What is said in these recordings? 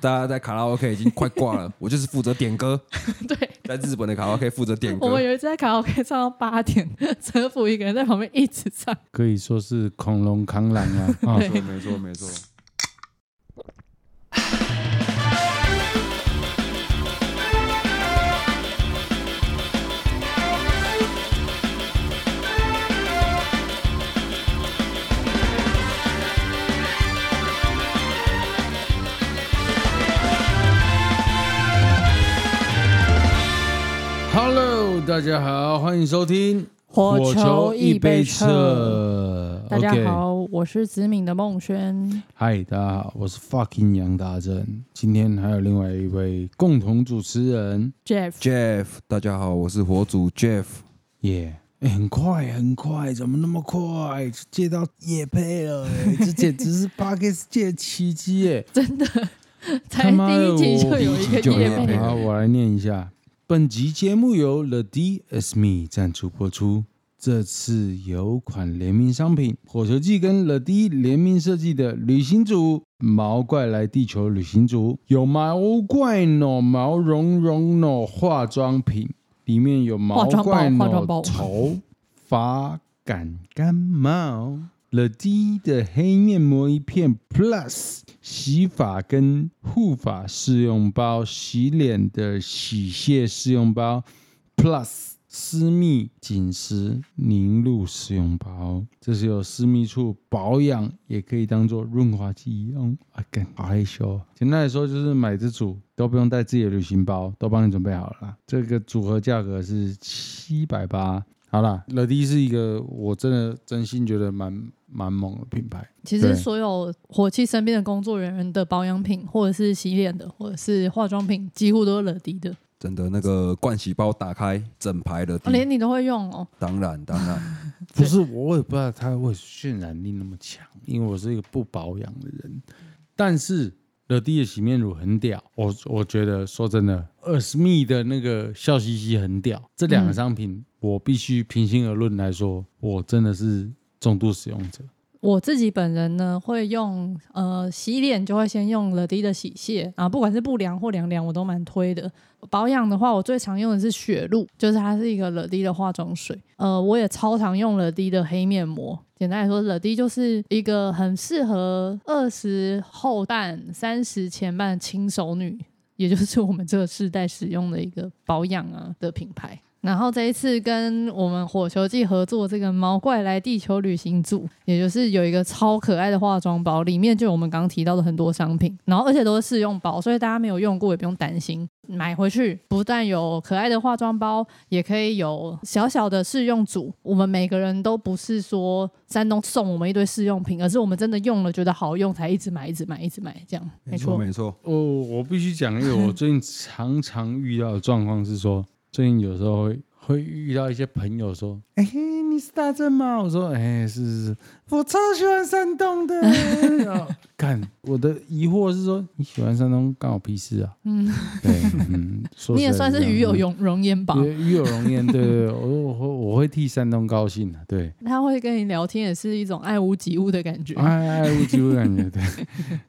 大家在卡拉 OK 已经快挂了，我就是负责点歌。对，在日本的卡拉 OK 负责点歌。我们有一次在卡拉 OK 唱到八点，陈府一个人在旁边一直唱，可以说是恐龙扛狼啊！啊，没错，没错，没错。Hello，大家好，欢迎收听火球一杯撤。大家好我是子敏的孟轩。嗨，大家好，我是 fucking 杨大正。今天还有另外一位共同主持人 Jeff。Jeff，大家好，我是火主 Jeff。耶、yeah. 欸，很快很快，怎么那么快就接到野配了？这简直是 Podcast 界的奇迹耶！真的，才第一集就有一个业配。好，我来念一下。本集节目由 The D Sme 赞助播出。这次有款联名商品，火球祭跟 The D 联名设计的旅行组——毛怪来地球旅行组，有毛怪喏毛茸茸脑化妆品，里面有毛怪脑头发感干毛。The D 的黑面膜一片 Plus 洗发跟护发试用包，洗脸的洗卸试用包 Plus 私密紧实凝露试用包，这是有私密处保养，也可以当做润滑剂用。啊，干好害羞。简单来说，就是买这组都不用带自己的旅行包，都帮你准备好了。这个组合价格是七百八。好啦乐迪是一个我真的真心觉得蛮蛮猛的品牌。其实所有火气身边的工作人员的保养品，或者是洗脸的，或者是化妆品，几乎都是乐迪的。真的，那个盥洗包打开，整排的、哦，连你都会用哦。当然，当然，不是我也不知道它会渲染力那么强，因为我是一个不保养的人。但是 The D 的洗面乳很屌，我我觉得说真的，Earthme 的那个笑嘻嘻很屌。这两个商品。嗯我必须平心而论来说，我真的是重度使用者。我自己本人呢，会用呃洗脸就会先用乐迪的洗卸啊，不管是不凉或凉凉，我都蛮推的。保养的话，我最常用的是雪露，就是它是一个乐迪的化妆水。呃，我也超常用乐迪的黑面膜。简单来说乐迪就是一个很适合二十后半、三十前半的轻熟女，也就是我们这个世代使用的一个保养啊的品牌。然后这一次跟我们火球季合作这个毛怪来地球旅行组，也就是有一个超可爱的化妆包，里面就有我们刚刚提到的很多商品，然后而且都是试用包，所以大家没有用过也不用担心，买回去不但有可爱的化妆包，也可以有小小的试用组。我们每个人都不是说山东送我们一堆试用品，而是我们真的用了觉得好用才一直买、一直买、一直买这样。没错，没错。哦，我必须讲，因为我最近常常遇到的状况是说。最近有时候会会遇到一些朋友说：“哎、欸，你是大正吗？”我说：“哎、欸，是是是，我超喜欢山东的。”看我的疑惑是说：“你喜欢山东，干我屁事啊？”嗯，对，嗯，你也算是与有容容颜吧？与有容颜，对，对，对，我我会我会替山东高兴的，对。他会跟你聊天，也是一种爱屋及乌的感觉，爱爱屋及乌的感觉，对。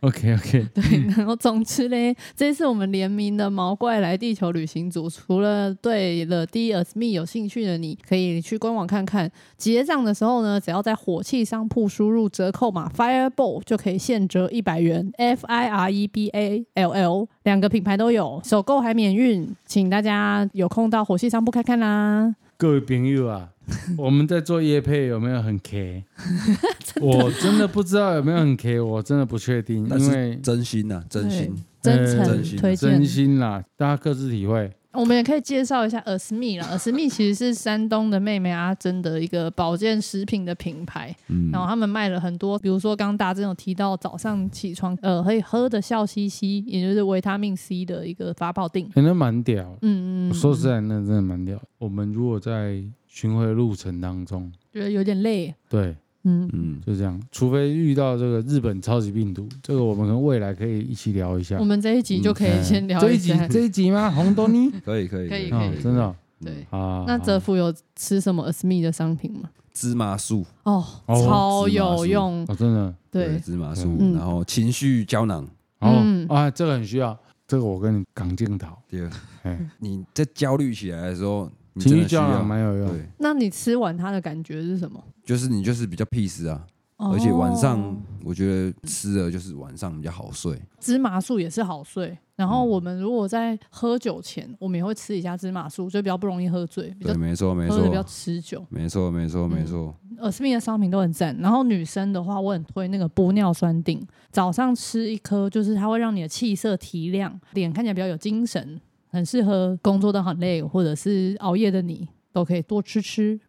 OK OK，对，然后总之嘞，这次我们联名的毛怪来地球旅行组，除了对 The D Is Me 有兴趣的，你可以去官网看看。结账的时候呢，只要在火气商铺输入折扣码 Fireball 就可以现折一百元，F I R E B A L L，两个品牌都有，首购还免运，请大家有空到火气商铺看看啦。各位朋友啊，我们在做夜配有没有很 K？我真的不知道有没有很 K，我真的不确定，因为真心呐、啊，真心，真诚推荐，真心啦，大家各自体会。我们也可以介绍一下 Earthme 啦，Earthme 其实是山东的妹妹阿珍的一个保健食品的品牌，嗯、然后他们卖了很多，比如说刚刚大家有提到早上起床呃可以喝的笑嘻嘻，也就是维他命 C 的一个发泡錠，真的蛮屌，嗯嗯，说实在那真的蛮屌。我们如果在巡回路程当中觉得有点累，对。嗯。嗯，就这样，除非遇到这个日本超级病毒，这个我们跟未来可以一起聊一下。我们这一集就可以先聊。这一集这一集吗？红豆泥？可以可以可以。可以，真的对。啊。那泽福有吃什么？Earthme 的商品吗？芝麻素。哦，超有用。哦，真的。对。芝麻素，然后情绪胶囊。哦、嗯。啊，这个很需要，这个我跟你讲镜头，对，哎，你在焦虑起来的时候，情绪的需要蛮有用。对，那你吃完它的感觉是什么？就是你就是比较 peace 啊，而且晚哦上我觉得吃了就是晚上比较好睡。芝麻素也是好睡。然后我们如果在喝酒前，我们也会吃一下芝麻素，就比较不容易喝醉，比较对，没错没喝的比较错，持久。没错没错没错。尔斯密的商品都很赞。然后女生的话，我很推那个玻尿酸锭，早上吃一颗，就是它会让你的气色提亮，脸看起来比较有精神，很适合工作的很累或者是熬夜的你，都可以多吃吃。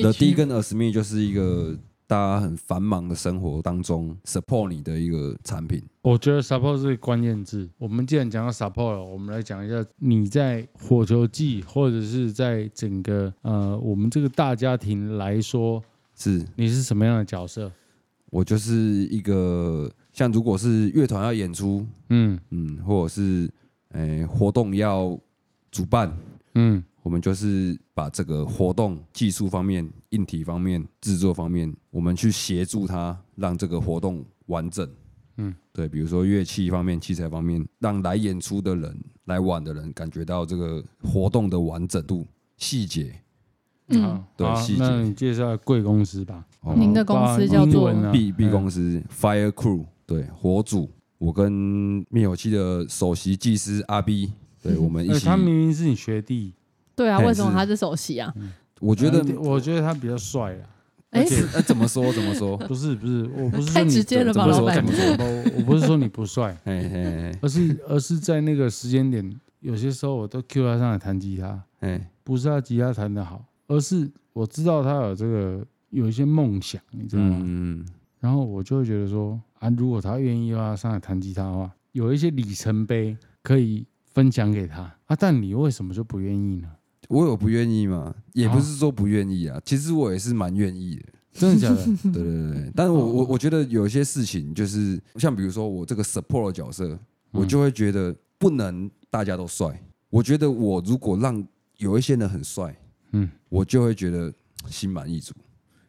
The D 跟 Asmi 就是一个大家很繁忙的生活当中 support 你的一个产品。我觉得 support 是关键字。我们既然讲到 support 了，我们来讲一下你在火球季或者是在整个呃我们这个大家庭来说，是你是什么样的角色？我就是一个像如果是乐团要演出，嗯嗯，或者是诶、呃活动要主办，嗯我们就是把这个活动技术方面、硬体方面、制作方面，我们去协助他，让这个活动完整。嗯，对，比如说乐器方面、器材方面，让来演出的人、来玩的人感觉到这个活动的完整度、细节。嗯，对细节那你介绍贵公司吧。哦您的公司叫做包含英文啊 B B 嗯公司 Fire Crew，对，火组。我跟灭火器的首席技师阿 B，对我们一起。呃他明明是你学弟，对啊，为什么他是首席啊？我觉得呃，我觉得他比较帅啊。哎而且呃怎么说怎么说？不是不是，我不是说太你直接了吧老板我怎么说 我我不是说你不帅，嘿嘿嘿而是而是在那个时间点，有些时候我都 Q 他上来弹吉他，哎，不是他吉他弹得好，而是我知道他有这个有一些梦想，你知道吗？嗯，然后我就会觉得说啊，如果他愿意的话，上来弹吉他的话，有一些里程碑可以分享给他啊。但你为什么就不愿意呢？我有不愿意吗？也不是说不愿意啊，其实我也是蛮愿意的。真的假的？对对对对，但是我我我觉得有些事情就是像比如说我这个 support 的角色，我就会觉得不能大家都帅。我觉得我如果让有一些人很帅，嗯我就会觉得心满意足。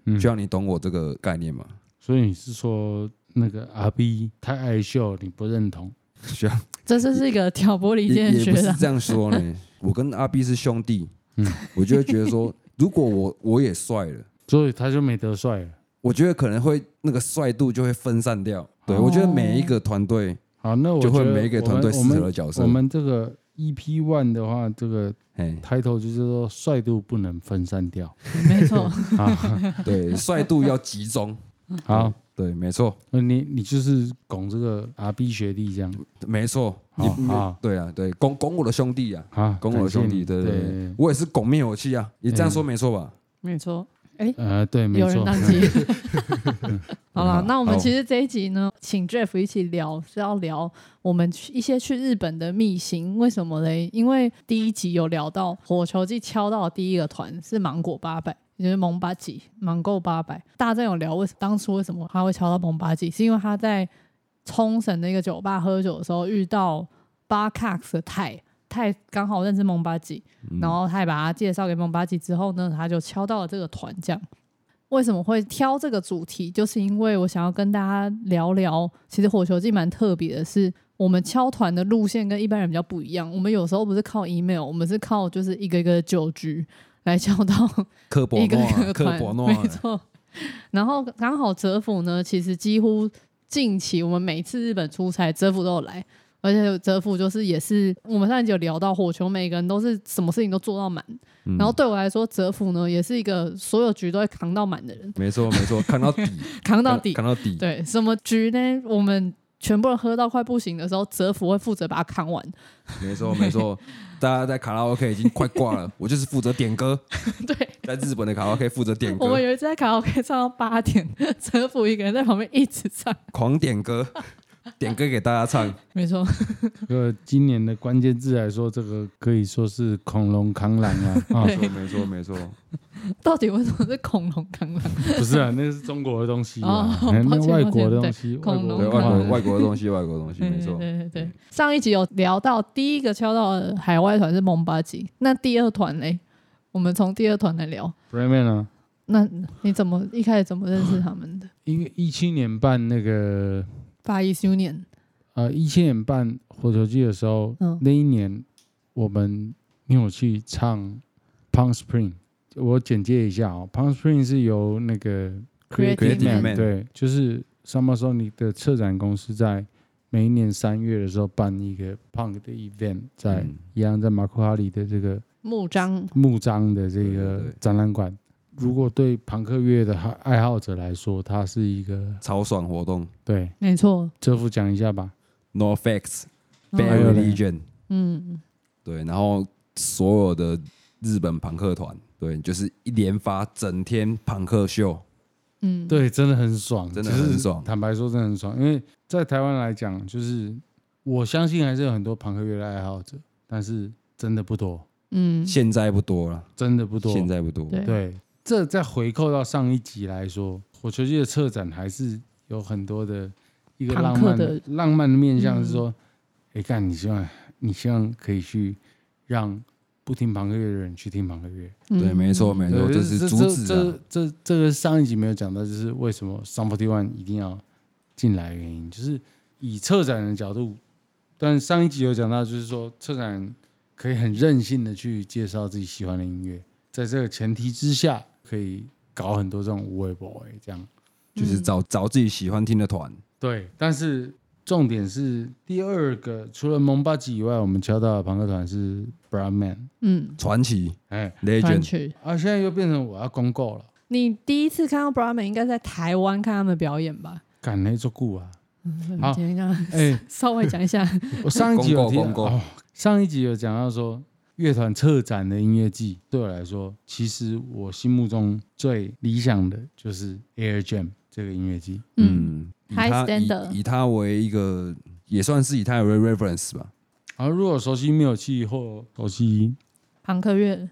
嗯就，像你懂我这个概念吗？所以你是说那个阿 B 太爱秀，你不认同？像这是是一个挑拨离间的也也不学长。是这样说呢。我跟阿 B 是兄弟，嗯我就会觉得说，如果我我也帅了。所以他就没得帅了。我觉得可能会那个帅度就会分散掉。对，哦我觉得每一个团队，好，那我就会觉得每一个团队我们适合的角色我们我们这个 EP One 的话，这个哎，title 就是说帅度不能分散掉 没错，啊。对，帅度要集中。好，对，没错，那你你就是拱这个阿 B 学弟这样没错。你好好对啊，对，拱拱我的兄弟啊，啊，拱我的兄弟，对对，我也是拱灭火器啊，你这样说没错吧？没错。呃，对，没有人错，当机。好了，那我们其实这一集呢，请 Jeff 一起聊，是要聊我们去一些去日本的秘辛。为什么嘞？因为第一集有聊到火球季敲到的第一个团是芒果八百，也就是蒙巴吉芒果八百。大家有聊为什当初为什么他会敲到蒙巴吉，是因为他在冲绳的一个酒吧喝酒的时候遇到巴卡克的泰。泰刚好认识蒙巴吉，然后他也把他介绍给蒙巴吉之后呢，他就敲到了这个团。这样为什么会挑这个主题？就是因为我想要跟大家聊聊，其实火球季蛮特别的是，我们敲团的路线跟一般人比较不一样。我们有时候不是靠 email，我们是靠就是一个一个的酒局来敲到科博一个一诺，个团，没错。然后刚好泽府呢，其实几乎近期我们每一次日本出差，泽府都有来。而且泽府就是也是我们上一集有聊到火球，每个人都是什么事情都做到满。嗯然后对我来说，泽府呢也是一个所有局都会扛到满的人，没错没错，扛到底，扛到底。扛到底，对，什么局呢？我们全部人喝到快不行的时候，泽府会负责把它扛完。没错没 错。大家在卡拉 OK 已经快挂了，我就是负责点歌。对，在日本的卡拉 OK 负责点歌，我们有一次在卡拉 OK 唱到八点，泽府一个人在旁边一直唱。狂点歌，点歌给大家唱。没错，这个今年的关键字来说，这个可以说是恐龙扛狼啊 没错没错没错。到底为什么是恐龙扛狼？不是啊，那是中国的东西啊，哦那外国的东西，恐龙，外国的外国的东西，外国的东西，对没错。对对对，上一集有聊到第一个敲到的海外团是蒙巴吉，那第二团呢？我们从第二团来聊。Brayman 啊，那你怎么一开始怎么认识他们的？因为一七年办那个八一 Union 呃一七年办火球季的时候，嗯。那一年我们没有去唱 Pound Spring。我简介一下哦 Pound Spring 是由那个 Creative Man Man 对，就是 Summer Sonic 的策展公司在每一年三月的时候办一个 Punk 的 event，在、嗯。一样在马库哈里的这个木章，木章的这个展览馆。如果对朋克乐的爱爱好者来说，它是一个超爽活动。对。没错，这副讲一下吧。，No Facts 嗯。对，然后所有的日本朋克团，对，就是一连发整天朋克秀，嗯，对，真的很爽，真的很爽。坦白说，真的很爽。因为在台湾来讲，就是我相信还是有很多朋克乐的爱好者，但是真的不多，嗯，现在不多了，真的不多。现在不多，对。对，这再回扣到上一集来说，火球季的策展还是有很多的一个浪漫的浪漫的面向，嗯是说，哎、干，你希望你希望可以去让不听朋克乐的人去听朋克乐。对，嗯没错没错，对这是主旨这啊，这这这个上一集没有讲到，就是为什么 Forty One 一定要进来的原因，就是以策展人的角度。但上一集有讲到，就是说策展人可以很任性的去介绍自己喜欢的音乐，在这个前提之下，可以搞很多这种无为 boy 这样。就是找找自己喜欢听的团，对，但是重点是第二个，除了蒙巴吉以外，我们敲到的朋克团是 Brown Man，嗯，传奇哎，传 Legend，奇。啊，现在又变成我要公告了，你第一次看到 Brahman 应该在台湾看他们表演吧？赶那做故啊，好哎。稍微讲一下。我上一集有提公告公告哦，上一集有讲到说乐团策展的音乐季，对我来说，其实我心目中最理想的就是 Air Jam 这个音乐季。嗯，嗯，以 High 他 standard 以以他为一个，也算是以他为 reference 吧，然后如果熟悉灭火器或熟悉朋克乐，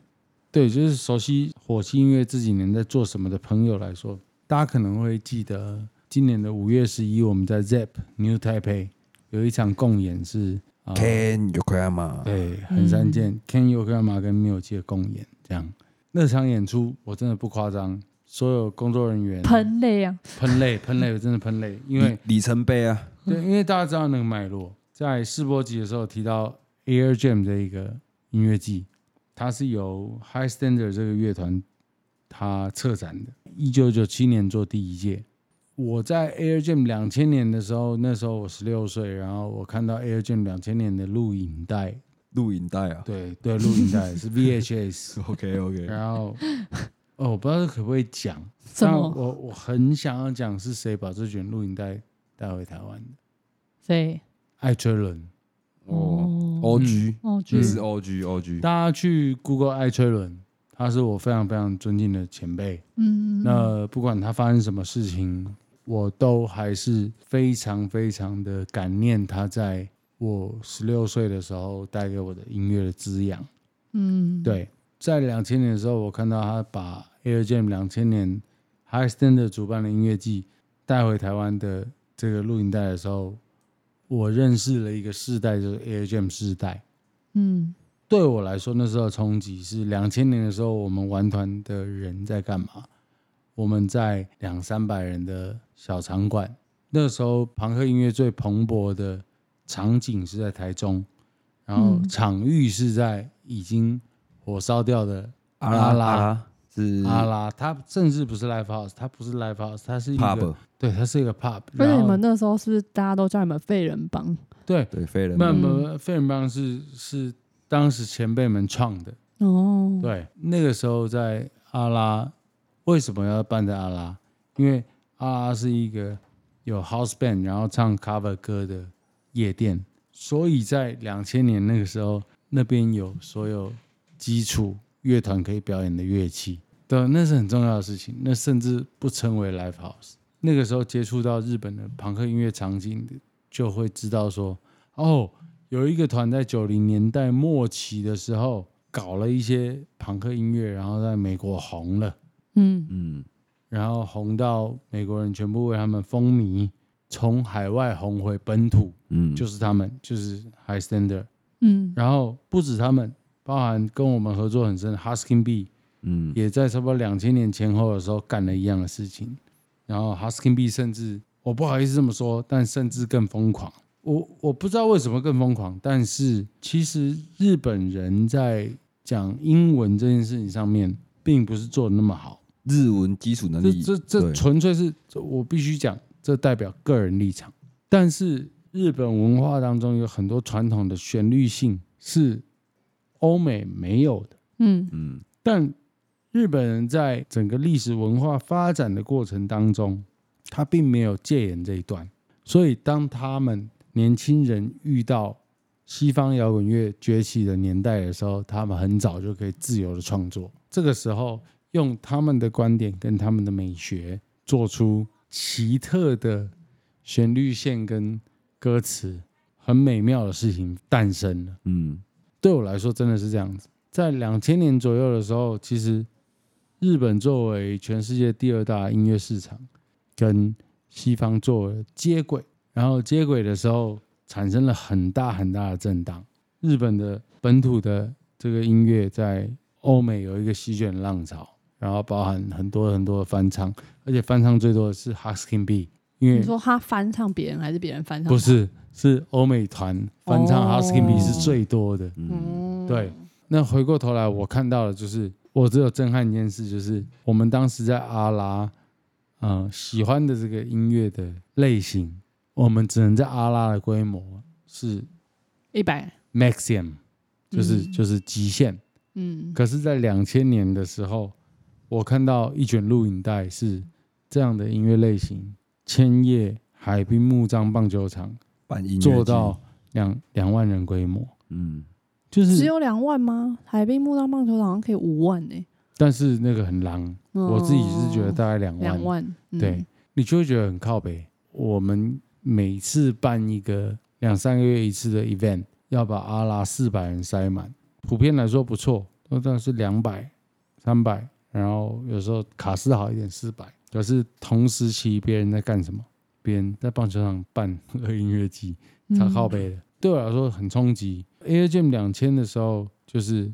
对，就是熟悉火器音乐这几年在做什么的朋友来说，大家可能会记得今年的五月十一，我们在 ZEP New Taipei 有一场共演是啊。Ken Yokoyama，对，横山健、Ken Yokoyama 跟灭火器的共演，这样。那场演出我真的不夸张，所有工作人员喷泪啊，喷泪，喷泪，真的喷泪，因为里里程碑啊，对，因为大家知道那个脉络，在试播集的时候提到 Air Jam 这一个音乐季，它是由 High Standard 这个乐团它策展的，一九九七年做第一届。我在 Air Jam 两千年的时候，那时候我十六岁，然后我看到 Air Jam 两千年的录影带，录影带啊？对对，录影带 是 VHS，，OK OK，然后哦，我不知道可不可以讲，但？我我很想要讲是谁把这卷录影带带回台湾的，谁？艾崔伦。哦哦，OG，哦，也就是是 OG OG，大家去 Google 艾崔伦，他是我非常非常尊敬的前辈。嗯，那不管他发生什么事情，我都还是非常非常的感念他在我十六岁的时候带给我的音乐的滋养。嗯，对，在两千年的时候，我看到他把 Air Jam 两千年 High Standard 主办的音乐季带回台湾的这个录影带的时候，我认识了一个世代，就是 Air Jam 世代。嗯对我来说，那时候冲击是两千年的时候，我们玩团的人在干嘛？我们在两三百人的小场馆，那时候朋克音乐最蓬勃的场景是在台中，然后嗯场域是在已经火烧掉的阿拉是。阿拉，它甚至不是 live house，它不是 live house，它是一个 pub，对，它是一个 pub。而且你们那时候是不是大家都叫你们废人帮？对，对，废人没有嗯没有，费人帮是是当时前辈们创的。哦，对，那个时候在阿拉，为什么要办在阿拉？因为阿拉是一个有 house band，然后唱 cover 歌的夜店，所以在两千年那个时候，那边有所有基础乐团可以表演的乐器。对，那是很重要的事情。那甚至不称为 live house。那个时候接触到日本的朋克音乐场景，就会知道说，哦，有一个团在九零年代末期的时候。搞了一些朋克音乐，然后在美国红了，嗯嗯，然后红到美国人全部为他们风靡，从海外红回本土，嗯，就是他们，就是 High Standard。嗯然后不止他们，包含跟我们合作很深的 Husking B，嗯，也在差不多两千年前后的时候干了一样的事情。然后 Husking B 甚至我不好意思这么说，但甚至更疯狂。我我不知道为什么更疯狂，但是其实日本人在讲英文这件事情上面，并不是做的那么好。日文基础能力，这这这纯粹是我必须讲，这代表个人立场。但是日本文化当中有很多传统的旋律性是欧美没有的。嗯嗯，但日本人在整个历史文化发展的过程当中，他并没有戒严这一段。所以当他们年轻人遇到西方摇滚乐崛起的年代的时候，他们很早就可以自由的创作。这个时候。用他们的观点跟他们的美学，做出奇特的旋律线跟歌词，很美妙的事情诞生了。嗯，对我来说真的是这样子。在两千年左右的时候，其实日本作为全世界第二大音乐市场，跟西方做接轨，然后接轨的时候产生了很大很大的震荡。日本的本土的这个音乐在欧美有一个席卷浪潮。然后包含很多很多的翻唱，而且翻唱最多的是 Husking B，因为你说他翻唱别人还是别人翻唱？不是，是欧美团翻唱 Husking B 是最多的。嗯，对。那回过头来，我看到的就是，我只有震撼一件事，就是我们当时在阿拉，嗯、呃，喜欢的这个音乐的类型，我们只能在阿拉的规模是一百 Maximum，就是、嗯、就是极限。嗯。可是，在两千年的时候。我看到一卷录影带是这样的音乐类型：千叶海滨木桩棒球场办音乐做到两两万人规模，嗯，就是只有两万吗？海滨木桩棒球场好像可以五万呢、欸。但是那个很狼，哦、我自己是觉得大概两万，两万，嗯、对，你就会觉得很靠北。我们每次办一个两三个月一次的 event，要把阿拉四百人塞满，普遍来说不错，都大概是两百、三百。然后有时候卡斯好一点四百，可是同时期别人在干什么？别人在棒球场办个音乐季，超靠背的，嗯、对我来说很冲击。Air Jam 两千的时候，就是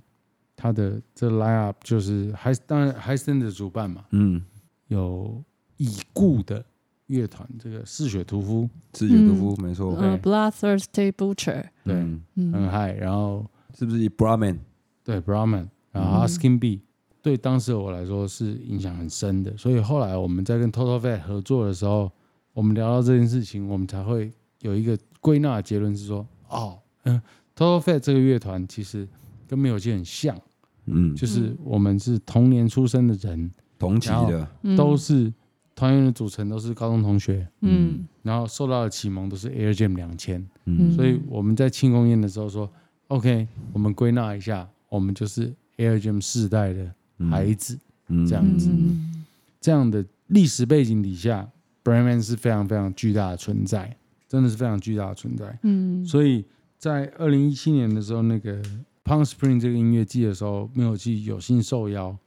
他的这 line up 就是还当然 Hi-Stand 的主办嘛，嗯，有已故的乐团这个嗜血屠夫，嗜血屠夫、嗯、没错，呃、uh,，Bloodthirsty Butcher，对，嗯、很嗨。然后是不是 Brahman？对，Brahman，然后 Husking B。对当时我来说是影响很深的，所以后来我们在跟 Total Fat 合作的时候，我们聊到这件事情，我们才会有一个归纳的结论是说，哦，嗯，Total Fat 这个乐团其实跟没有器很像，嗯，就是我们是同年出生的人，同期的，都是团员的组成都是高中同学，嗯，然后受到的启蒙都是 Air Jam 两千，嗯，所以我们在庆功宴的时候说，OK，我们归纳一下，我们就是 Air Jam 世代的。孩子，嗯，这样子，嗯、这样的历史背景底下，Brahman 是非常非常巨大的存在，真的是非常巨大的存在。嗯，所以在二零一七年的时候，那个 Pound Spring 这个音乐季的时候，没有去有幸受邀，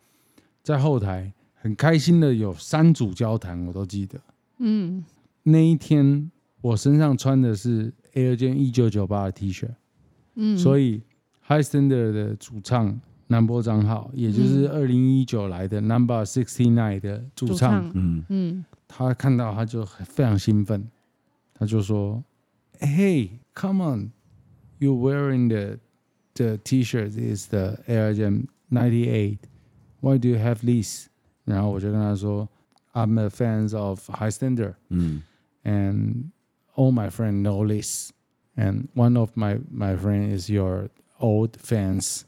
在后台很开心的有三组交谈，我都记得。嗯，那一天我身上穿的是 Air Jam 一九九八的 T 恤，嗯，所以 High Standard 的主唱。南波张浩，也就是二零一九来的 Number Sixty Nine 的主唱，嗯嗯，他看到他就非常兴奋，他就说：“Hey, come on, you wearing the the T-shirt is the Air Jam ninety eight. Why do you have this？” 然后我就跟他说：“I'm a fan of Hi-Stander，嗯，and all my friends know this, and one of my my friend is your old fans,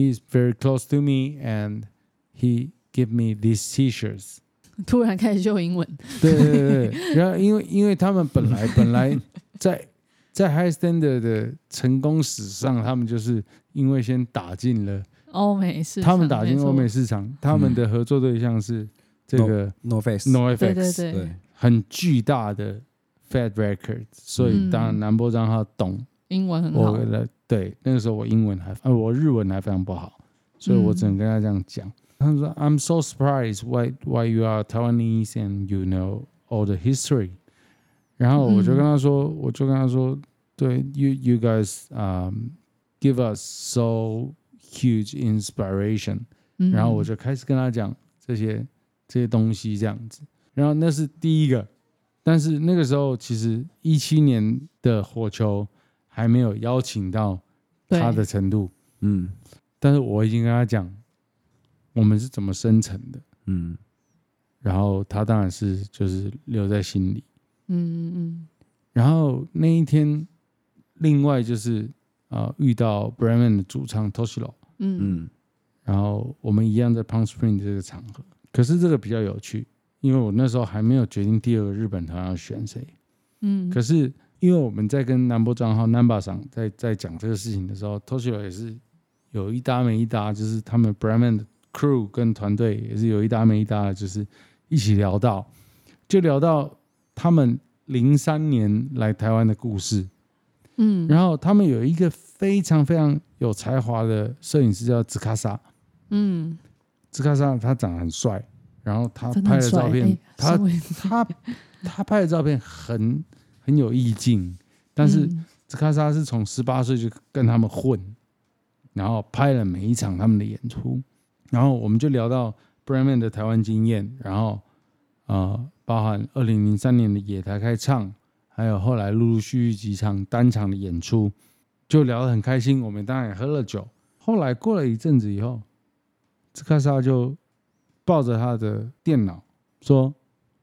so。” He's very close to me, and he give me these T-shirts。突然开始秀英文，对对对。对。然后因为因为他们本来本来在在 High Standard 的成功史上，他们就是因为先打进了欧美市场，他们打进欧美市场，他们的合作对象是这个 No Face NoFX，对对。对，很巨大的 Fat Records，所以当然南波张他懂英文很好。对，那个时候我英文还，呃，我日文还非常不好，所以我只能跟他这样讲。他说：“I'm so surprised why why you are Taiwanese and you know all the history。”然后我就跟他说，我就跟他说：“对，you you guys um give us so huge inspiration。”然后我就开始跟他讲这些这些东西这样子。然后那是第一个但是那个时候其实一七年的火球还没有邀请到他的程度，嗯，但是我已经跟他讲我们是怎么生成的，嗯，然后他当然是就是留在心里，嗯嗯嗯。然后那一天另外就是啊、呃、遇到 Bremen 的主唱 Toshiro，嗯。嗯。然后我们一样在 Palm Springs 这个场合，可是这个比较有趣。因为我那时候还没有决定第二个日本团要选谁，嗯，可是因为我们在跟南波账号 Namba 上在在讲这个事情的时候，Toshio 也是有一搭没一搭，就是他们的 crew 跟团队也是有一搭没一搭的，就是一起聊到，就聊到他们零三年来台湾的故事，嗯，然后他们有一个非常非常有才华的摄影师叫兹卡萨，嗯，兹卡萨他长得很帅。然后他拍的照片，欸他他他拍的照片很很有意境，但是嗯兹卡莎是从十八岁就跟他们混，然后拍了每一场他们的演出，然后我们就聊到 Bremen 的台湾经验，然后呃，包含二零零三年的野台开唱，还有后来陆陆续续几场单场的演出，就聊得很开心。我们当然也喝了酒。后来过了一阵子以后，兹卡莎就。抱着他的电脑说：“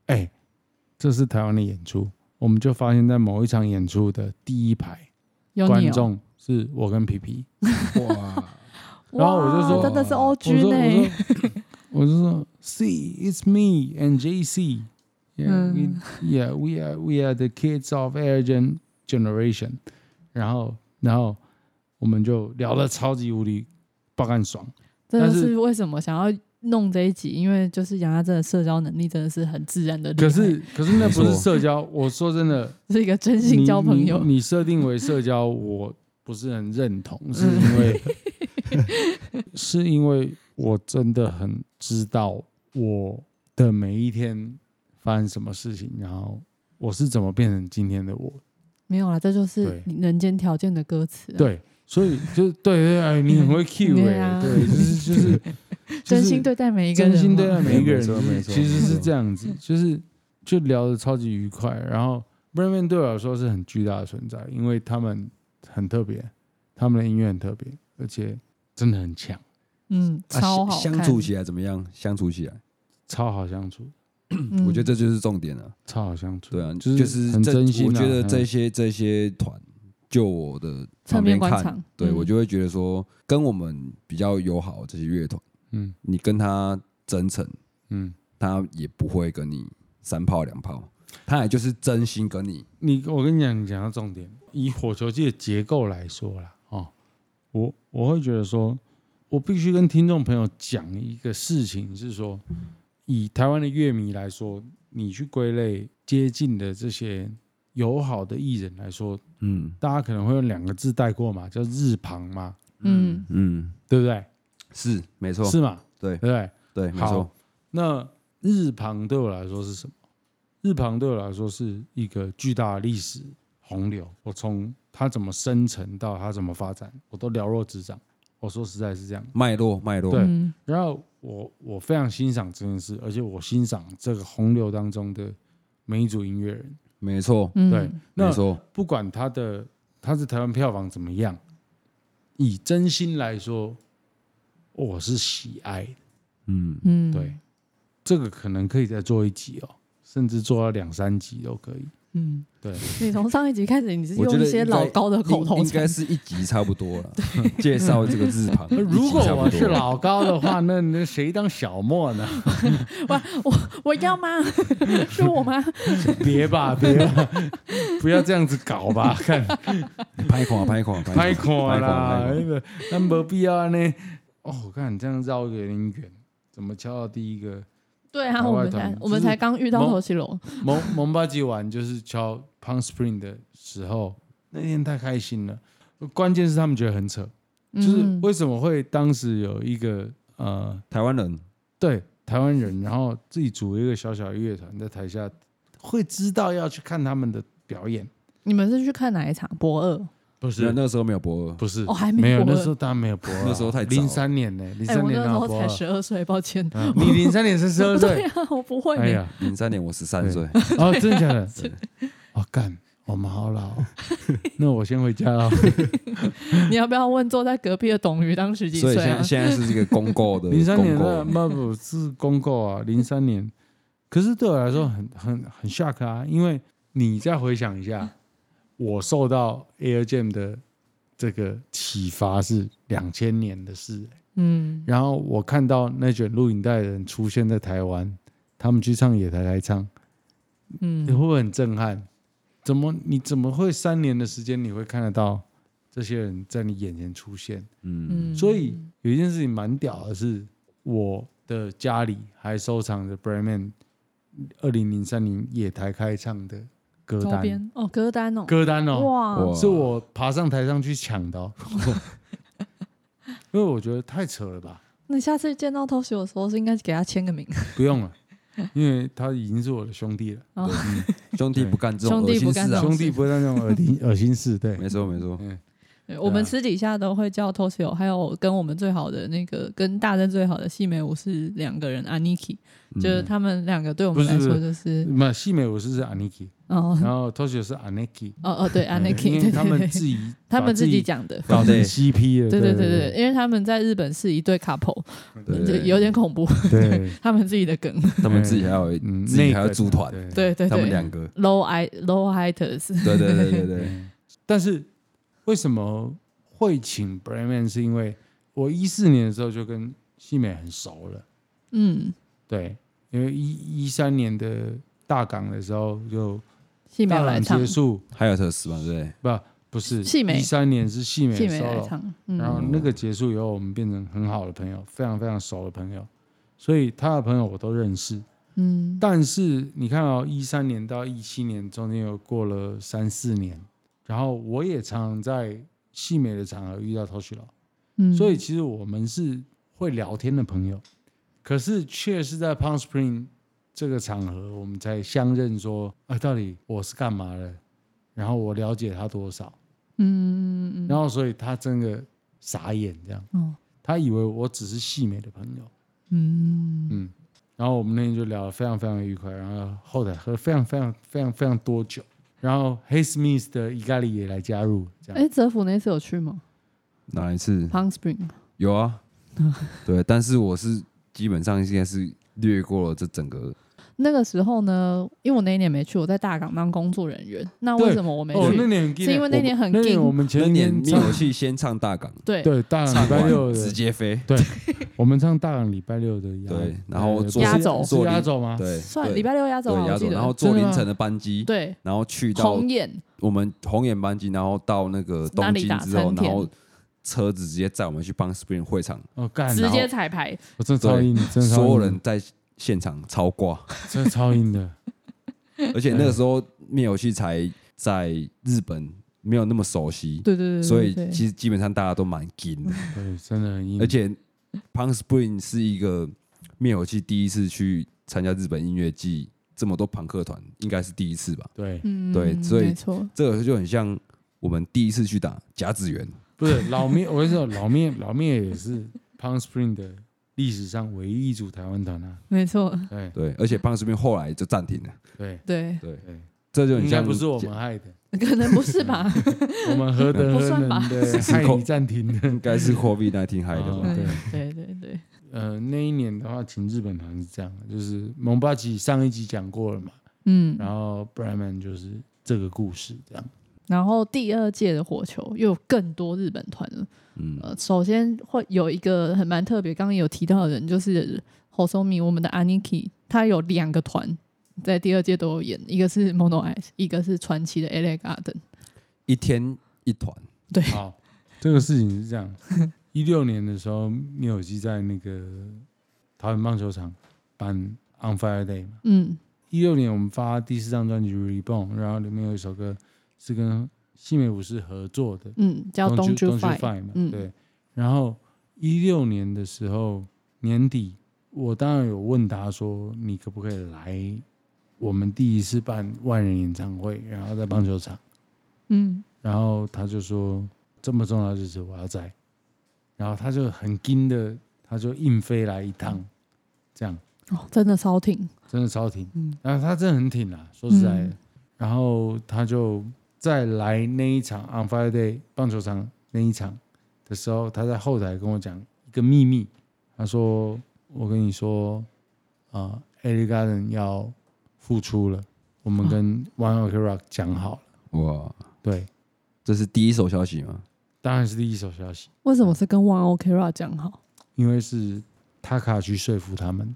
哎、欸，这是台湾的演出。”我们就发现，在某一场演出的第一排有观众是我跟皮皮。哇，然后我就说：“真的是 OG 呢。呢。” 我就说：“See, it's me and JC. Yeah, 嗯 we, yeah, we are we are the kids of Air Gen generation。”然后，然后我们就聊得超级无敌爆干爽。但是是为什么想要弄这一集，因为就是杨家真的社交能力真的是很自然的。可是，可是那不是社交。我说真的，是一个真心交朋友。你设定为社交，我不是很认同，是因为、嗯、是因为我真的很知道我的每一天发生什么事情，然后我是怎么变成今天的我。没有啦，这就是人间条件的歌词、啊。对，所以就对对哎，你很会 cue 哎、欸啊，对，就是就是。真心对待每一个人，真心对待每一个人，没错，其实是这样子，就是就聊的超级愉快。然后 Bremen 对我来说是很巨大的存在，因为他们很特别，他们的音乐很特别，而且真的很强。嗯，超好、啊、相处起来怎么样？相处起来超好相处，我觉得这就是重点了。超好相处，对啊，就是很真心、啊。我觉得这些这些团，就我的旁边看，对我就会觉得说，跟我们比较友好这些乐团。嗯，你跟他真诚，嗯，他也不会跟你三炮两炮，他也就是真心跟你。你我跟你讲，你讲到重点，以火球界的结构来说啦，哦，我我会觉得说，我必须跟听众朋友讲一个事情，是说，以台湾的乐迷来说，你去归类接近的这些友好的艺人来说，嗯，大家可能会用两个字带过嘛，叫日旁嘛，嗯。嗯，对不对？是没错，是嘛？对对对，对，没错。那日庞对我来说是什么？日庞对我来说是一个巨大的历史洪流。我从它怎么生成到它怎么发展，我都了若指掌。我说实在是这样，脉络脉络。对，然后我我非常欣赏这件事，而且我欣赏这个洪流当中的每一组音乐人。没错，对，没错。不管他的他是台湾票房怎么样，以真心来说。我是喜爱的，嗯嗯，对，这个可能可以再做一集哦，甚至做到两三集都可以。嗯，对。你从上一集开始，你是用一些老高的口头禅，应该是一集差不多了。介绍这个日旁。如果我是老高的话，那那谁当小莫呢？我我我要吗？是我吗？别吧，别吧，不要这样子搞吧，看，拍垮拍垮拍垮啦，那没必要呢。哦，我看你这样绕有点远，怎么敲到第一个？对啊，我们才我们才刚遇到头西龙。蒙蒙巴吉玩就是敲 Pound Spring 的时候，那天太开心了。关键是他们觉得很扯，就是为什么会当时有一个呃台湾人，对台湾人，然后自己组一个小小乐团在台下，会知道要去看他们的表演。你们是去看哪一场？博二。不是，那个时候没有博二，不是，哦，还没有，那时候当然没有博二，那时候太零三年呢，零三年那时候才十二岁，抱歉。你零三年是十二岁？对啊，我不会。哎呀，零三年我十三岁。哦，真的假的？哦，干，我们好老。那我先回家了。你要不要问坐在隔壁的董宇当时几岁？所以现在现在是这个公告的。零三年的那不是公告啊，零三年。可是对我来说很很很 shock 啊，因为你再回想一下，我受到 Air Jam 的这个启发是两千年的事，欸，嗯，然后我看到那卷录影带的人出现在台湾，他们去唱野台台唱，嗯，你会不会很震撼？怎么你怎么会三年的时间你会看得到这些人在你眼前出现？嗯，所以有一件事情蛮屌的是，我的家里还收藏着 BRADMAN。二零零三年野台开唱的歌单哦，歌单哦，歌单哦，哇，是我爬上台上去抢的，哦，因为我觉得太扯了吧。那下次见到 Toshio 的时候，是应该给他签个名？不用了，因为他已经是我的兄弟了。哦嗯、兄弟不干这种恶心事啊，兄弟不会干这种恶心恶心事。对，没错没错。我们私底下都会叫 Toshio，还有跟我们最好的那个跟大正最好的细美武士两个人 Aniki，就是他们两个对我们来说就是，没有细美武士是 Aniki，哦，然后 Toshio 是 Aniki，哦哦对 Aniki，因为他们自己他们自己讲的，搞成 CP 了，对对对对，因为他们在日本是一对 couple，有点恐怖，对，他们自己的梗，他们自己还有自己还要组团，对。对，他们两个。Low I Low Highters，对对对对对，但是。为什么会请 BRADMAN？是因为我一四年的时候就跟西美很熟了。嗯，对，因为一一三年的大港的时候就大港结束，还有特斯嘛，对不对？不，不是。一三年是细美 solo，然后那个结束以后，我们变成很好的朋友，非常非常熟的朋友。所以他的朋友我都认识。嗯，但是你看哦一三年到一七年中间有过了三四年。然后我也常常在戏美的场合遇到 Toshio，嗯，所以其实我们是会聊天的朋友，可是却是在 Palm Spring 这个场合，我们才相认，说，啊，到底我是干嘛的？然后我了解他多少？嗯，嗯，然后所以他真的傻眼，这样，哦，他以为我只是戏美的朋友，嗯。嗯，然后我们那天就聊得非常非常愉快，然后后来喝非常非常非常非常多酒。然后黑 Smith 的伊咖喱也来加入，这样。哎，泽福那次有去吗？哪一次？Palm Spring 有啊，对，但是我是基本上应该是略过了这整个。那个时候呢，因为我那一年没去，我在大港当工作人员。那为什么我没去？是因为那年很近。我们前年没有去，先唱大港。对对，大港礼拜六直接飞。对，我们唱大港礼拜六的压。对，然后压轴，坐压轴吗？对，算礼拜六压轴，我记得。然后坐凌晨的班机，对，然后去到红眼，我们红眼班机，然后到那个东京之后，然后车子直接载我们去 Palm Spring 会场。哦，干，直接彩排。我真超硬，真所有人在。现场超挂，真的超硬的，而且那个时候灭火器才在日本没有那么熟悉，对对对，所以其实基本上大家都蛮硬的，对，真的很硬。而且 p u n k Spring 是一个灭火器第一次去参加日本音乐季，这么多朋克团应该是第一次吧？对，对，所以这个就很像我们第一次去打甲子园，不是老灭，我跟你说老灭老灭也是 p u n k Spring 的。历史上唯一一组台湾团啊，没错，对。对，而且 Palm Spring 后来就暂停了，对。对。对。对，这就应该不是我们害的，可能不是吧？我们何德何能的害你暂停的？应该是 COVID-19 害的吧？对。对对对，呃，那一年的话，请日本团是这样，就是蒙巴吉上一集讲过了嘛，嗯，然后 BRADMAN 就是这个故事这样。然后第二届的火球又有更多日本团了。嗯，呃，首先会有一个很蛮特别，刚刚有提到的人就是侯松明我们的 Aniki，他有两个团在第二届都有演，一个是 Mono Eyes，一个是传奇的 LA Garden，一天一团。对，好，这个事情是这样，一六年的时候，灭火器在那个桃园棒球场办 On Fire Day 嘛，嗯，一六年我们发第四张专辑 Reborn，然后里面有一首歌。是跟西美武士合作的，嗯，叫 Don't You Fight 嘛，对。然后一六年的时候年底，我当然有问他说，你可不可以来我们第一次办万人演唱会，然后在棒球场，嗯，然后他就说这么重要的日子我要在，然后他就很惊的，他就硬飞来一趟，这样。哦，真的超挺，真的超挺，嗯，然后他真的很挺啊，说实在的，嗯、然后他就再来那一场 On Fire Day 棒球场那一场的时候，他在后台跟我讲一个秘密，他说我跟你说啊，Eric Garden 要复出了。我们跟 One Ok Rock 讲好了，哇，对，这是第一手消息吗？当然是第一手消息。为什么是跟 One Ok Rock 讲好？因为是他卡去说服他们。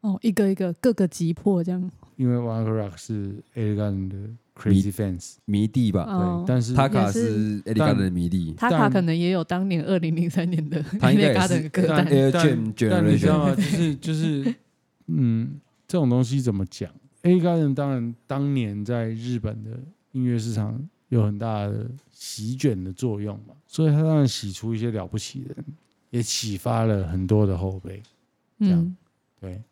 哦，一个一个各个击破这样。因为 One Ok Rock 是 Eric Garden 的 Crazy Fans 迷弟吧？对，但是塔卡是 Eric Garden 的迷弟。塔卡可能也有当年二零零三年的 Eric Garden 的歌单。但你知道吗？就是 就是，嗯，这种东西怎么讲？Eric Garden 当然当年在日本的音乐市场有很大的席卷的作用嘛，所以他当然洗出一些了不起的人，也启发了很多的后辈。这样，嗯、对，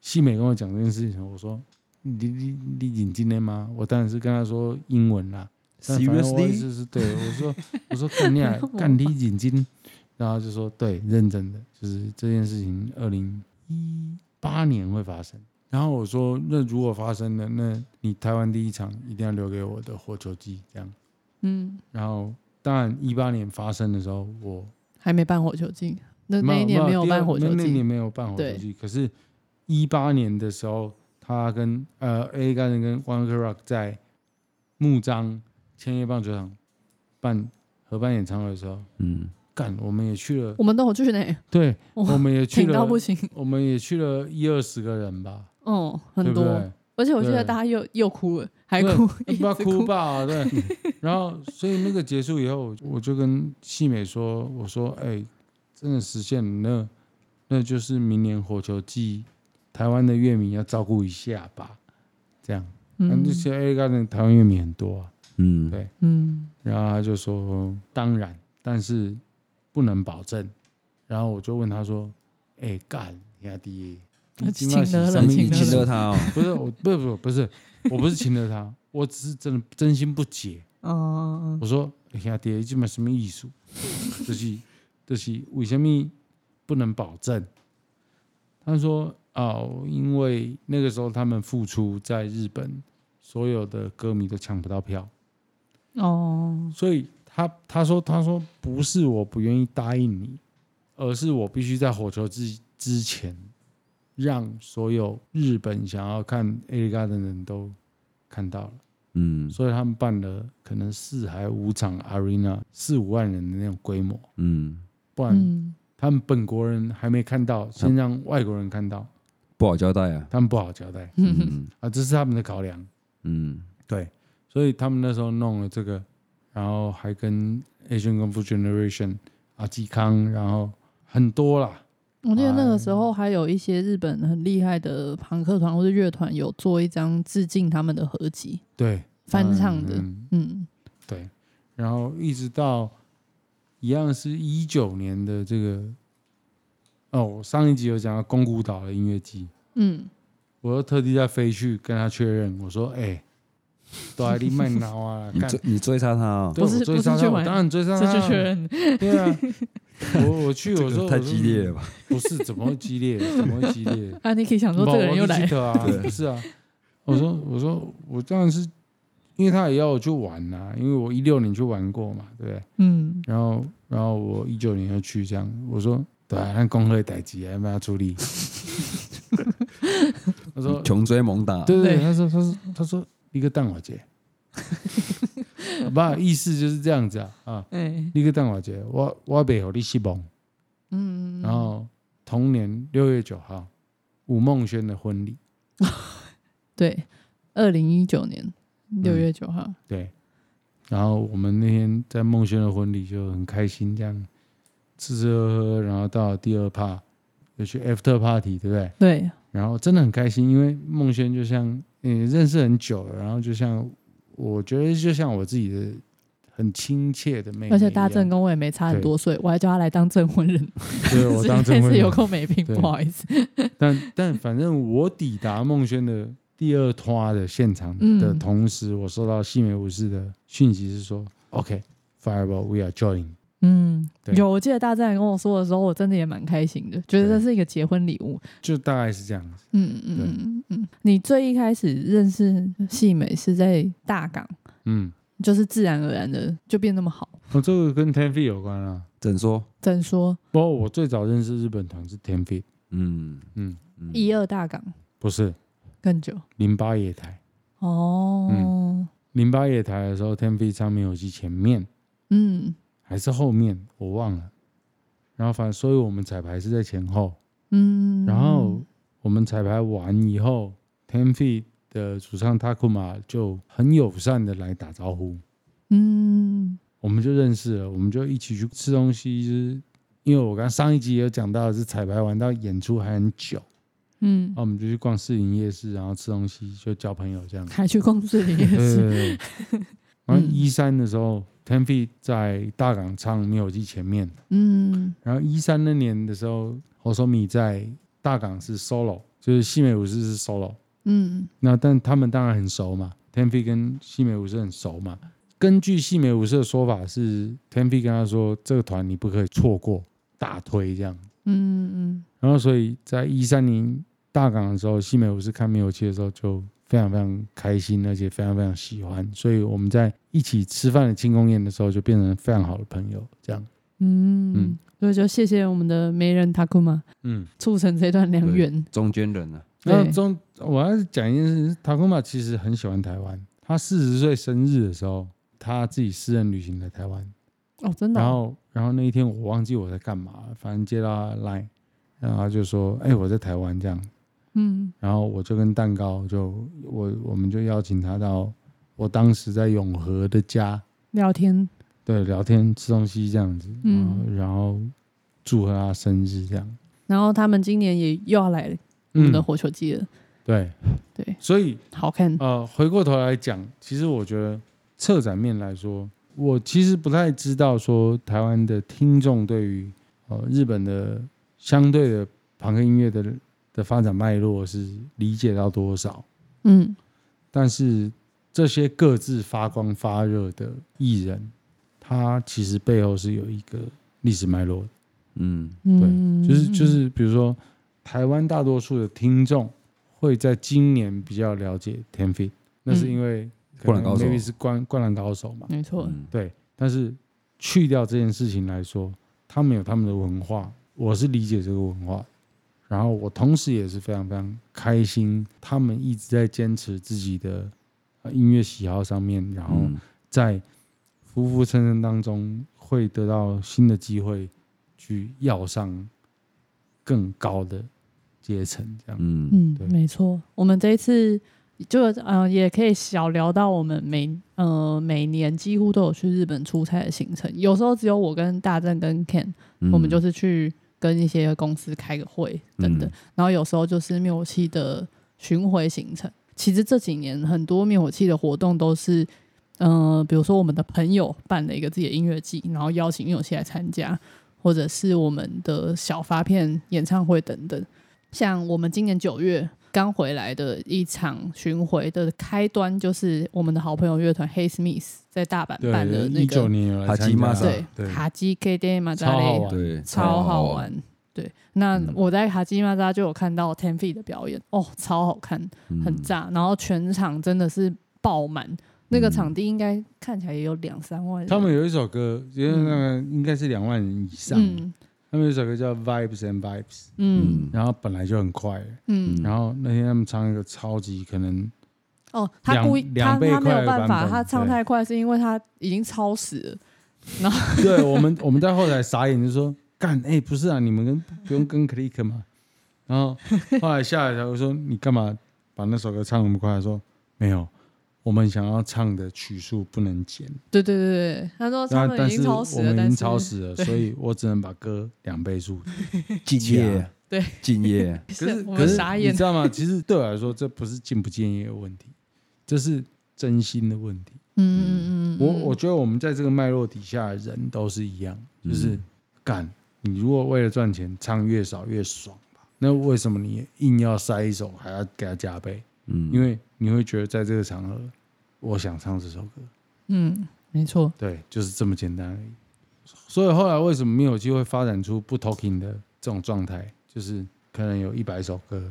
西美跟我讲这件事情，我说你你你引进的吗？我当然是跟他说英文啦。Seriously？是对，我说我说干你 干你引进，然后就说对，认真的，就是这件事情，二零一八年会发生。然后我说：“那如果发生了，那你台湾第一场一定要留给我的火球祭，这样。”嗯。然后，当然一八年发生的时候，我还没办火球祭，那那一年没有办火球祭，那年没有办火球祭。可是，一八年的时候，他跟呃 A 干人跟 One Ok Rock 在木章千叶棒球场办合办演唱会的时候，嗯。干，我们也去了，我们都有去呢。对，我们也去了，我们也去了一二十个人吧。哦，很多，而且我记得大家又又哭了，还哭，不要哭吧？对。然后，所以那个结束以后，我就跟细美说：“我说，哎，真的实现了，那那就是明年火球祭，台湾的乐迷要照顾一下吧。这样，嗯，这些 A 咖的台湾乐迷很多啊。嗯，对，嗯。然后他就说：当然，但是。”不能保证，然后我就问他说：“哎，干兄弟，你请了了，请了他哦，不是，我不是不是不是，我不是请了他，我只是真的真心不解。哦，我说兄弟，你这么什么艺术？就是就是为什么不能保证？他说哦，因为那个时候他们复出在日本，所有的歌迷都抢不到票。哦，所以。”他他说他说不是我不愿意答应你，而是我必须在火球之之前，让所有日本想要看 Garden 的人都看到了，嗯，所以他们办了可能四还五场 Arena 四五万人的那种规模，嗯，不然他们本国人还没看到，先让外国人看到，不好交代啊，他们不好交代，嗯。啊，这是他们的考量，嗯，对，所以他们那时候弄了这个。然后还跟 Asian Kung Fu Generation 阿基康，然后很多啦。我记得那个时候还有一些日本很厉害的朋克团或者乐团有做一张致敬他们的合集，对，翻唱的，嗯，嗯。对。然后一直到一样是一九年的这个，哦，我上一集有讲到宫古岛的音乐祭，嗯，我又特地再飞去跟他确认，我说，哎。都爱你麦闹啊！你追你追杀他啊？不是追杀他，我当然追杀他。对啊，我我去，我说太激烈了吧？不是，怎么会激烈？怎么会激烈？啊，你可以想说这个人又来了啊？不是啊，我说我说我当然是，因为他也要我去玩呐，因为我一六年去玩过嘛，对不对？嗯。然后然后我一九年又去这样，我说对啊，那公会逮鸡，要不要处理？他说穷追猛打，对对，他说他说他说。一个蛋瓦节，不，意思就是这样子啊啊！一个蛋瓦节，我我背后你失望，嗯，然后同年六月九号，吴梦轩的婚礼，对，二零一九年六月九号，对，然后我们那天在梦轩的婚礼就很开心，这样吃吃喝喝，然后到第二趴，就去 after party，对不对？对，然后真的很开心，因为梦轩就像。嗯，认识很久了，然后就像我觉得，就像我自己的很亲切的妹妹，而且大正跟我也没差很多岁，我还叫他来当证婚人。对，我 当证婚人是有空没病，不好意思。但但反正我抵达梦轩的第二趴的现场的同时，我收到西美武士的讯息是说，OK，Fireball，We are joining。嗯，有，我记得大战跟我说的时候，我真的也蛮开心的，觉得这是一个结婚礼物，就大概是这样子。嗯嗯嗯嗯，你最一开始认识细美是在大港，嗯，就是自然而然的就变那么好。我、哦、这个跟 Ten Feet 有关啊，怎说？怎说？不过我最早认识日本团是 Ten Feet，嗯。嗯，一二大港。不是。更久，零八野台。哦，嗯，零八野台的时候，Ten Feet 唱片有机前面，嗯。还是后面我忘了，然后反正所以我们彩排是在前后，嗯，然后我们彩排完以后，Ten Feet 的主唱 Takuma 就很友善的来打招呼，嗯，我们就认识了，我们就一起去吃东西，就是因为我刚上一集有讲到是彩排完到演出还很久，嗯，然后我们就去逛市营夜市，然后吃东西就交朋友这样，还去逛市营夜市，对对对，然后一三的时候。Ten Feet 在大港唱灭火器前面，嗯，然后一三那年的时候，Hosomi 在大港是 solo，就是西美武士是 solo，嗯，那但他们当然很熟嘛，Ten Feet 跟西美武士很熟嘛。根据西美武士的说法是，Ten Feet 跟他说这个团你不可以错过，大推这样，嗯嗯，然后所以在一三年大港的时候，西美武士看灭火器的时候就。非常非常开心，而且非常非常喜欢，所以我们在一起吃饭的庆功宴的时候，就变成非常好的朋友。这样，嗯嗯，所以就谢谢我们的媒人 Takuma，嗯，促成这段良缘。中间人呢？那中我要讲一件事，Takuma 其实很喜欢台湾。他四十岁生日的时候，他自己私人旅行来台湾。哦，真的。然后，然后那一天我忘记我在干嘛，反正接到他 line，然后他就说：“哎，我在台湾。”这样。嗯，然后我就跟蛋糕就我我们就邀请他到我当时在永和的家聊天，对，聊天吃东西这样子，嗯，然后祝贺他生日这样。然后他们今年也又要来我们的火球季了，嗯、对对，所以好看。呃，回过头来讲，其实我觉得策展面来说，我其实不太知道说台湾的听众对于呃日本的相对的朋克音乐的。的发展脉络是理解到多少？嗯，但是这些各自发光发热的艺人，他其实背后是有一个历史脉络的。嗯，对，就是就是，比如说台湾大多数的听众会在今年比较了解 Ten Feet，那是因为灌篮高手是灌灌篮高手嘛，没错，对。但是去掉这件事情来说，他们有他们的文化，我是理解这个文化。然后我同时也是非常非常开心，他们一直在坚持自己的音乐喜好上面，然后在浮浮沉沉当中会得到新的机会，去要上更高的阶层，这样。嗯嗯，没错。我们这一次就呃也可以小聊到我们每呃每年几乎都有去日本出差的行程，有时候只有我跟大正跟 Ken，我们就是去。跟一些公司开个会等等，然后有时候就是灭火器的巡回行程。其实这几年很多灭火器的活动都是，嗯、呃，比如说我们的朋友办了一个自己的音乐季，然后邀请灭火器来参加，或者是我们的小发片演唱会等等。像我们今年九月刚回来的一场巡回的开端，就是我们的好朋友乐团 Hey Smith 在大阪办的那个哈基马扎，对，哈基 K D 马扎雷，对，超好玩。对，那我在哈基马扎就有看到 Ten Feet 的表演，哦，超好看，很炸，然后全场真的是爆满，那个场地应该看起来也有两三万人。他们有一首歌，因为那个应该是两万人以上。他们有一首歌叫 Vibes and Vibes，嗯，然后本来就很快，嗯，然后那天他们唱一个超级可能。哦，他故意，他他没有办法，他唱太快是因为他已经超时了。然后，对我们我们在后台傻眼，就说干，哎、欸，不是啊，你们跟不用跟 click 嘛。然后后来下来，我说你干嘛把那首歌唱那么快？他说没有，我们想要唱的曲数不能减。对对对对，他说唱的已经超时了，我们已经超时了，所以我只能把歌两倍速 敬业，对敬业。可是可是你知道吗？其实对我来说，这不是敬不敬业的问题。这是真心的问题。嗯嗯嗯，我我觉得我们在这个脉络底下的人都是一样，就是干。你如果为了赚钱，唱越少越爽吧？那为什么你硬要塞一首，还要给他加倍？嗯，因为你会觉得在这个场合，我想唱这首歌。嗯，没错，对，就是这么简单而已。所以后来为什么没有机会发展出不 talking 的这种状态？就是可能有一百首歌，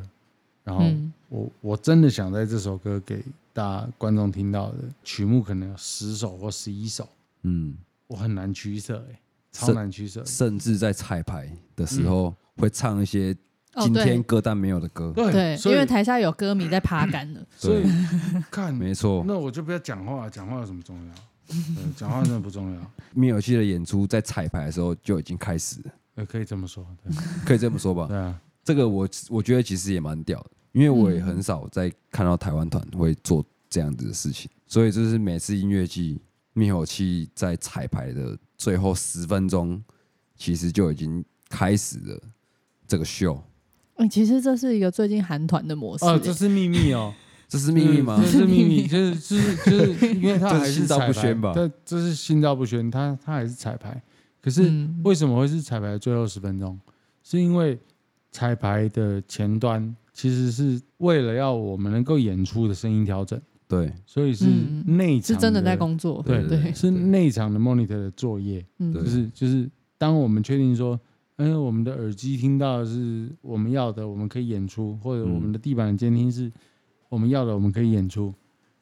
然后我、嗯、我真的想在这首歌给大家观众听到的曲目，可能有十首或十一首，嗯，我很难取舍，哎，超难取舍，甚至在彩排的时候会唱一些今天歌单没有的歌，对，对，因为台下有歌迷在爬杆的，所以看没错，那我就不要讲话，讲话有什么重要？讲话真的不重要。灭火器的演出在彩排的时候就已经开始了，呃，可以这么说，对，可以这么说吧。对啊，这个我我觉得其实也蛮屌的，因为我也很少在看到台湾团会做这样子的事情，所以就是每次音乐季灭火器在彩排的最后十分钟，其实就已经开始了这个秀。嗯，其实这是一个最近韩团的模式，哦，这是秘密哦。这是秘密吗？这是秘密，就是就是就是，因为他 还是心照不宣吧？这这是心照不宣，他他还是彩排。可是为什么会是彩排的最后十分钟？是因为彩排的前端其实是为了要我们能够演出的声音调整。对，所以是内场是真的在工作。对对，是内场的 monitor 的作业。嗯就是就是，当我们确定说，哎，我们的耳机听到的是我们要的，我们可以演出，或者我们的地板的监听是。我们要的我们可以演出，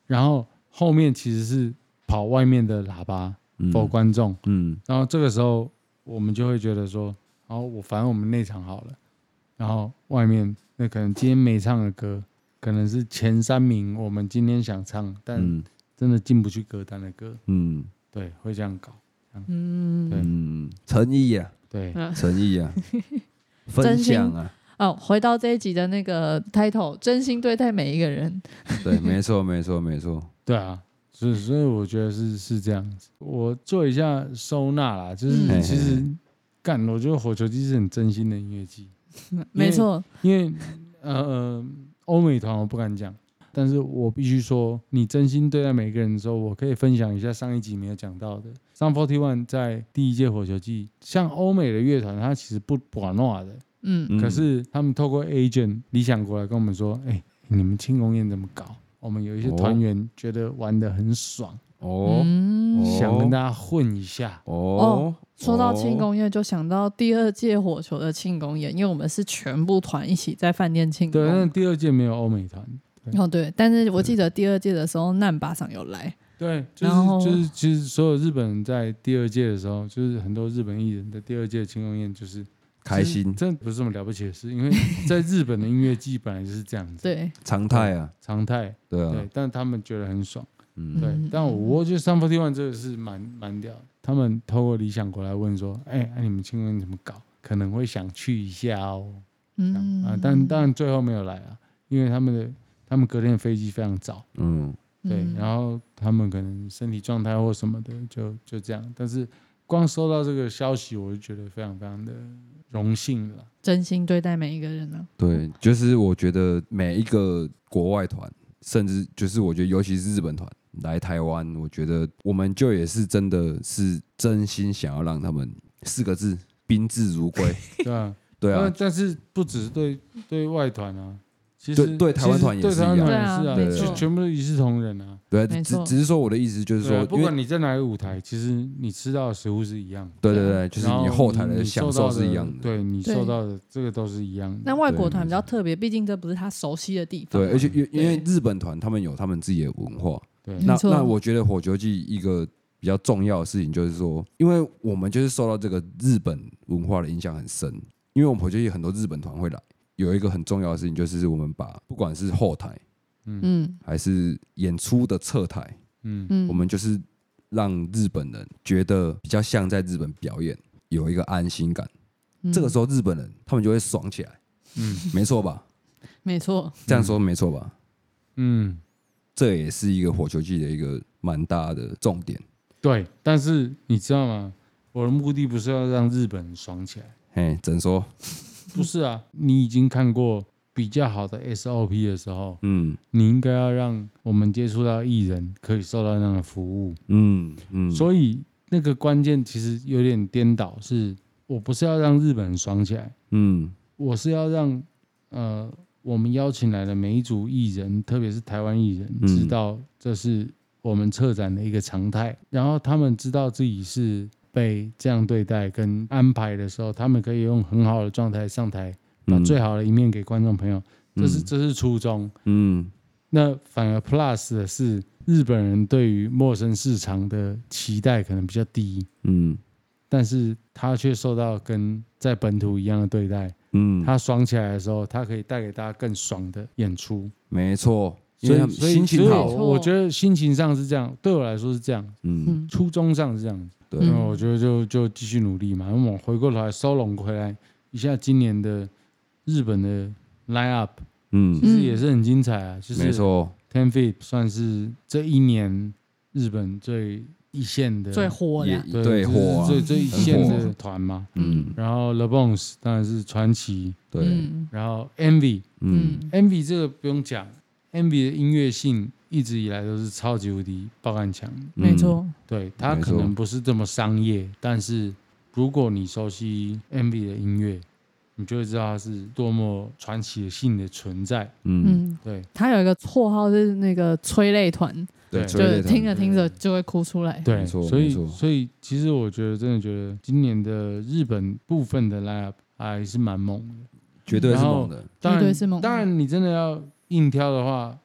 然后后面其实是跑外面的喇叭 for 观众，嗯，然后这个时候我们就会觉得说，然后我反正我们内场好了，然后外面那可能今天没唱的歌，可能是前三名我们今天想唱，但真的进不去歌单的歌，嗯，对，会这样搞，嗯，对，诚意啊，对，诚意啊，分享啊。哦，回到这一集的那个 title，真心对待每一个人。对，没错，没错，没错。对啊，所以所以我觉得是是这样子。我做一下收纳啦，就是其实干，我觉得火球机是很真心的音乐机。没错，因为呃，欧美团我不敢讲，但是我必须说，你真心对待每个人的时候，我可以分享一下上一集没有讲到的。Sum 41在第一届火球季，像欧美的乐团，它其实不玩闹的。嗯，可是他们透过 agent 理想国来跟我们说，哎、欸，你们庆功宴怎么搞？我们有一些团员觉得玩的很爽哦，想跟大家混一下哦。哦，说到庆功宴，就想到第二届火球的庆功宴，因为我们是全部团一起在饭店庆功。对，但第二届没有欧美团。哦，对，但是我记得第二届的时候，难巴桑有来。对，就是后就是其实所有日本人在第二届的时候，就是很多日本艺人的第二届庆功宴就是。开心，真不是什么了不起的事，因为在日本的音乐季本来就是这样子，对，常态啊，常态，对啊，对，但他们觉得很爽，嗯，对，但我觉得 Sum 41这个是蛮蛮屌的，他们透过理想国来问说，哎，那你们庆功宴怎么搞？可能会想去一下哦，嗯啊，但但最后没有来啊，因为他们的他们隔天的飞机非常早，嗯，对，然后他们可能身体状态或什么的就就这样，但是光收到这个消息，我就觉得非常非常的。荣幸了，真心对待每一个人呢、啊。对，就是我觉得每一个国外团，甚至就是我觉得尤其是日本团来台湾，我觉得我们就也是真的是真心想要让他们四个字宾至如归。对啊，对啊。但是不只是对对外团啊。其实对台湾团也是一样，对啊，就全部都一视同仁啊。对，只只是说我的意思就是说，不管你在哪个舞台，其实你吃到的食物是一样。对对对，就是你后台的享受是一样的。对你受到的这个都是一样的。但外国团比较特别，毕竟这不是他熟悉的地方。对，而且因因为日本团他们有他们自己的文化。对，那那我觉得火球祭一个比较重要的事情就是说，因为我们就是受到这个日本文化的影响很深，因为我们火球祭很多日本团会来。有一个很重要的事情，就是我们把不管是后台，嗯，还是演出的侧台，嗯，我们就是让日本人觉得比较像在日本表演，有一个安心感。这个时候日本人他们就会爽起来，嗯，没错吧？没错，这样说没错吧？嗯，这也是一个火球季的一个蛮大的重点。对，但是你知道吗？我的目的不是要让日本人爽起来，嘿，怎说？不是啊，你已经看过比较好的 SOP 的时候，嗯，你应该要让我们接触到艺人可以受到那样的服务，嗯嗯，所以那个关键其实有点颠倒，是我不是要让日本人爽起来，嗯，我是要让呃我们邀请来的每一组艺人，特别是台湾艺人，知道这是我们策展的一个常态。然后他们知道自己是被这样对待跟安排的时候，他们可以用很好的状态上台，把最好的一面给观众朋友。嗯、这是这是初衷。嗯，那反而 Plus 的是日本人对于陌生市场的期待可能比较低。嗯。但是他却受到跟在本土一样的对待，嗯，他爽起来的时候，他可以带给大家更爽的演出，没错，所以心情好，我觉得心情上是这样，对我来说是这样，嗯，初衷上是这样，对，那我觉得就就继续努力嘛，那我们回过头来收拢回来一下今年的日本的 line up，嗯，其实也是很精彩啊，就是没错，Ten Feet 算是这一年日本最。一线的最火的，对，最火最最一线的团嘛，嗯，然后 The Bones 当然是传奇，对，然后 Envy，嗯，Envy 这个不用讲，Envy 的音乐性一直以来都是超级无敌爆干强，没错，对，他可能不是这么商业，但是如果你熟悉 Envy 的音乐，你就会知道他是多么传奇性的存在，嗯，对，他有一个绰号是那个催泪团。对，就听着听着就会哭出来。对，所以所以其实我觉得真的觉得今年的日本部分的 line-up 还是蛮猛的，绝对是猛的，绝对是猛。当然你真的要硬挑的话，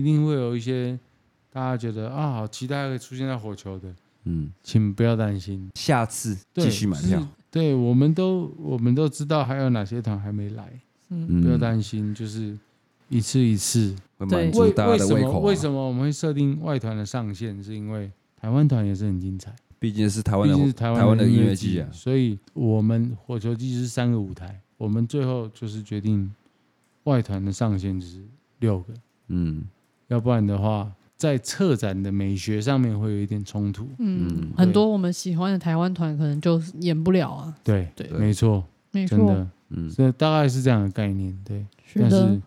一定会有一些大家觉得啊，好期待会出现在火球的。嗯，请不要担心，下次继续买票。对，我们都我们都知道还有哪些团还没来，嗯，不要担心，就是。一次一次，满足大家的胃口、啊。为什么我们会设定外团的上限？是因为台湾团也是很精彩，毕竟是台湾的台湾的音乐季啊。所以我们火球季是三个舞台，我们最后就是决定外团的上限就是六个。嗯，要不然的话，在策展的美学上面会有一点冲突。嗯，很多我们喜欢的台湾团可能就演不了啊。对对，没错，没错，真的，嗯，所以大概是这样的概念。对，是但是。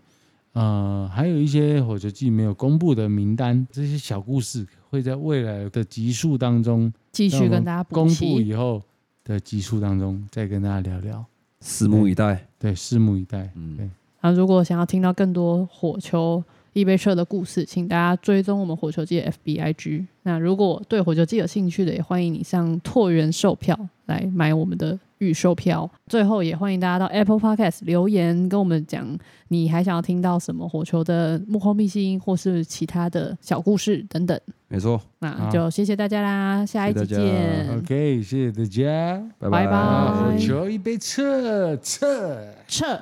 呃，还有一些火球祭没有公布的名单，这些小故事会在未来的集数当中继续跟大家公布以后的集数当中再跟大家聊聊，拭目以待。对，拭目以待。嗯，对。那如果想要听到更多火球易贝社的故事，请大家追踪我们火球季的 FBIG。那如果对火球季有兴趣的，也欢迎你上拓元售票来买我们的。预售票，最后也欢迎大家到 Apple Podcast 留言跟我们讲，你还想要听到什么火球的幕后秘辛，或是其他的小故事等等。没错，那就谢谢大家啦，好下一集见。OK，谢谢大家，拜拜。火球一杯撤撤撤。